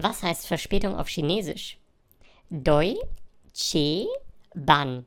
Was heißt Verspätung auf Chinesisch? Doi Che Ban.